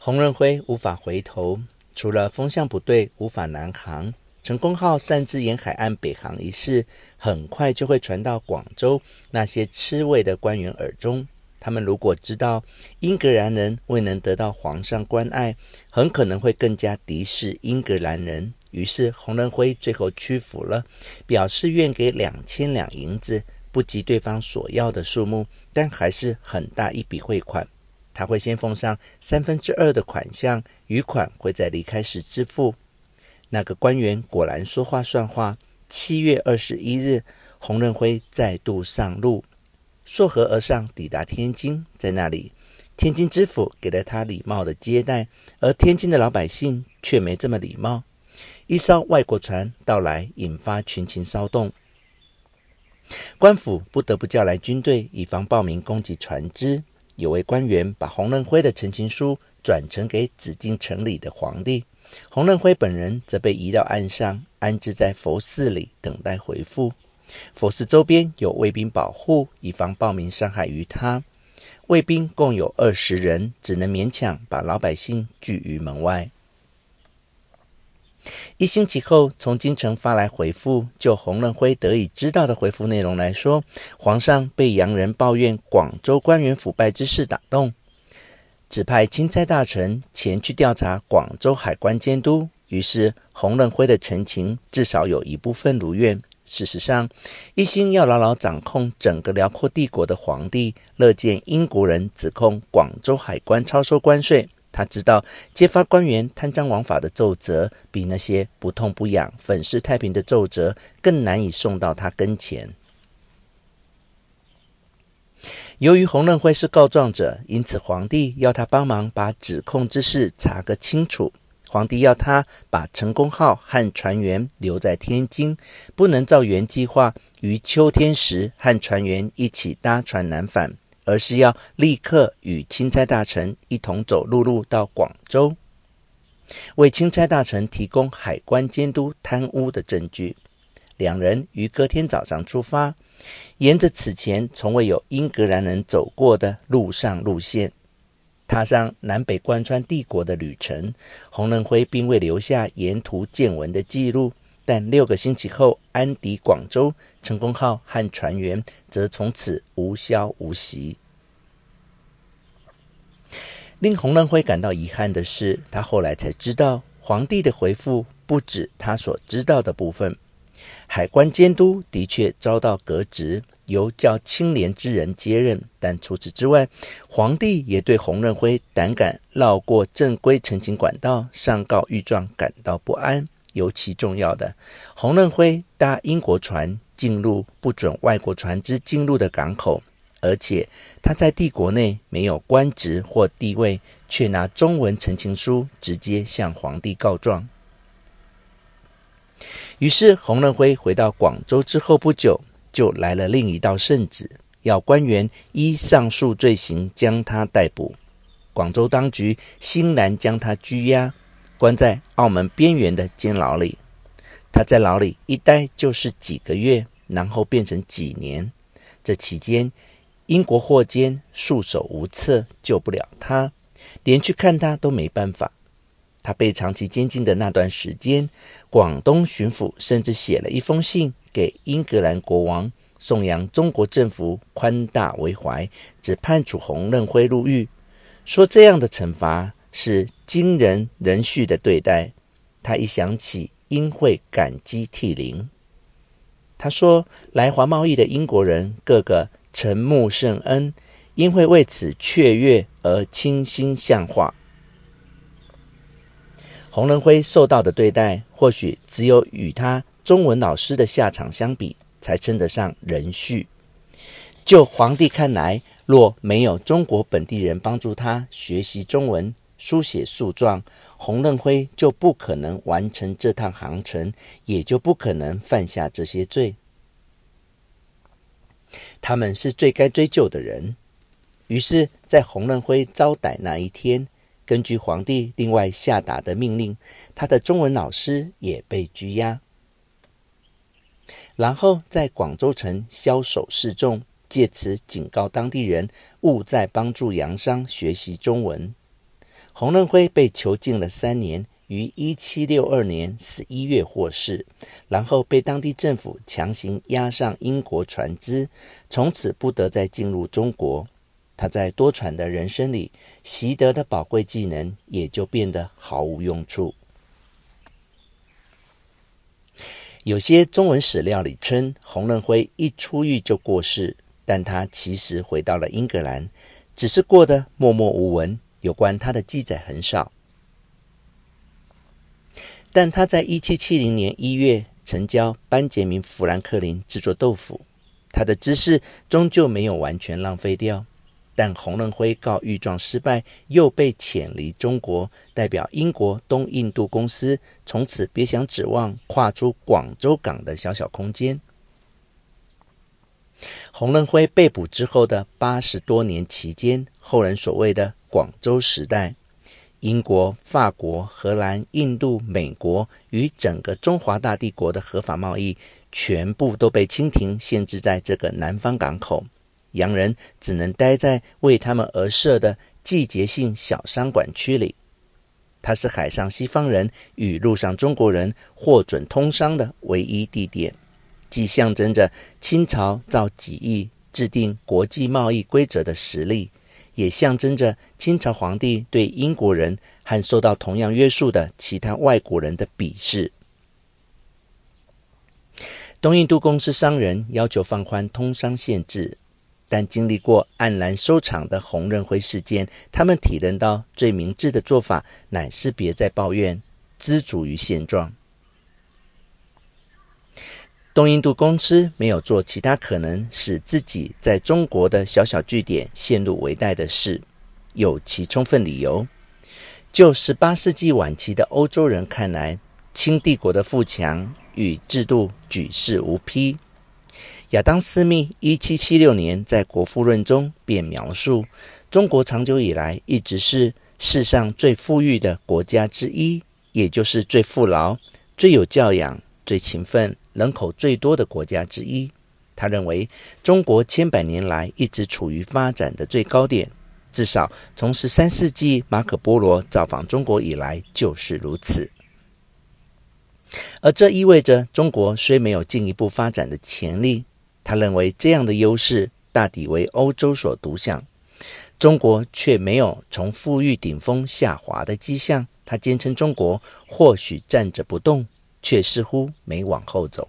洪仁辉无法回头，除了风向不对，无法南航。成功号擅自沿海岸北航一事，很快就会传到广州那些吃味的官员耳中。他们如果知道英格兰人未能得到皇上关爱，很可能会更加敌视英格兰人。于是洪仁辉最后屈服了，表示愿给两千两银子，不及对方所要的数目，但还是很大一笔汇款。他会先奉上三分之二的款项，余款会在离开时支付。那个官员果然说话算话。七月二十一日，洪仁辉再度上路，溯河而上，抵达天津。在那里，天津知府给了他礼貌的接待，而天津的老百姓却没这么礼貌。一艘外国船到来，引发群情骚动。官府不得不叫来军队，以防暴民攻击船只。有位官员把洪仁辉的陈情书转呈给紫禁城里的皇帝。洪仁辉本人则被移到岸上，安置在佛寺里，等待回复。佛寺周边有卫兵保护，以防暴民伤害于他。卫兵共有二十人，只能勉强把老百姓拒于门外。一星期后，从京城发来回复，就洪仁辉得以知道的回复内容来说，皇上被洋人抱怨广州官员腐败之事打动。指派钦差大臣前去调查广州海关监督，于是洪仁辉的陈情至少有一部分如愿。事实上，一心要牢牢掌控整个辽阔帝国的皇帝，乐见英国人指控广州海关超收关税。他知道揭发官员贪赃枉法的奏折，比那些不痛不痒、粉饰太平的奏折更难以送到他跟前。由于洪仁辉是告状者，因此皇帝要他帮忙把指控之事查个清楚。皇帝要他把成功号和船员留在天津，不能照原计划于秋天时和船员一起搭船南返，而是要立刻与钦差大臣一同走陆路到广州，为钦差大臣提供海关监督贪污的证据。两人于隔天早上出发。沿着此前从未有英格兰人走过的陆上路线，踏上南北贯穿帝国的旅程。洪仁辉并未留下沿途见闻的记录，但六个星期后安迪广州，成功号和船员则从此无消无息。令洪仁辉感到遗憾的是，他后来才知道，皇帝的回复不止他所知道的部分。海关监督的确遭到革职，由较清廉之人接任。但除此之外，皇帝也对洪仁辉胆敢绕过正规陈情管道上告御状感到不安。尤其重要的，洪仁辉搭英国船进入不准外国船只进入的港口，而且他在帝国内没有官职或地位，却拿中文陈情书直接向皇帝告状。于是，洪仁辉回到广州之后不久，就来了另一道圣旨，要官员依上述罪行将他逮捕。广州当局欣然将他拘押，关在澳门边缘的监牢里。他在牢里一待就是几个月，然后变成几年。这期间，英国货监束手无策，救不了他，连去看他都没办法。他被长期监禁的那段时间，广东巡抚甚至写了一封信给英格兰国王，颂扬中国政府宽大为怀，只判处洪任辉入狱，说这样的惩罚是惊人人恤的对待。他一想起，应会感激涕零。他说，来华贸易的英国人个个承慕圣恩，应会为此雀跃而倾心向化。洪仁辉受到的对待，或许只有与他中文老师的下场相比，才称得上人恤。就皇帝看来，若没有中国本地人帮助他学习中文、书写诉状，洪任辉就不可能完成这趟航程，也就不可能犯下这些罪。他们是最该追究的人。于是，在洪任辉遭逮那一天。根据皇帝另外下达的命令，他的中文老师也被拘押，然后在广州城枭首示众，借此警告当地人勿再帮助洋商学习中文。洪仁辉被囚禁了三年，于一七六二年十一月获释，然后被当地政府强行押上英国船只，从此不得再进入中国。他在多舛的人生里习得的宝贵技能也就变得毫无用处。有些中文史料里称洪仁辉一出狱就过世，但他其实回到了英格兰，只是过得默默无闻，有关他的记载很少。但他在一七七零年一月成交班杰明·富兰克林制作豆腐，他的知识终究没有完全浪费掉。但洪仁辉告御状失败，又被遣离中国，代表英国东印度公司从此别想指望跨出广州港的小小空间。洪仁辉被捕之后的八十多年期间，后人所谓的“广州时代”，英国、法国、荷兰、印度、美国与整个中华大帝国的合法贸易，全部都被清廷限制在这个南方港口。洋人只能待在为他们而设的季节性小商馆区里。它是海上西方人与陆上中国人获准通商的唯一地点，既象征着清朝造几亿制定国际贸易规则的实力，也象征着清朝皇帝对英国人和受到同样约束的其他外国人的鄙视。东印度公司商人要求放宽通商限制。但经历过黯然收场的洪仁辉事件，他们体认到最明智的做法乃是别再抱怨，知足于现状。东印度公司没有做其他可能使自己在中国的小小据点陷入危殆的事，有其充分理由。就十八世纪晚期的欧洲人看来，清帝国的富强与制度举世无匹。亚当·斯密一七七六年在《国富论》中便描述，中国长久以来一直是世上最富裕的国家之一，也就是最富饶、最有教养、最勤奋、人口最多的国家之一。他认为，中国千百年来一直处于发展的最高点，至少从十三世纪马可·波罗造访中国以来就是如此。而这意味着，中国虽没有进一步发展的潜力。他认为这样的优势大抵为欧洲所独享，中国却没有从富裕顶峰下滑的迹象。他坚称中国或许站着不动，却似乎没往后走。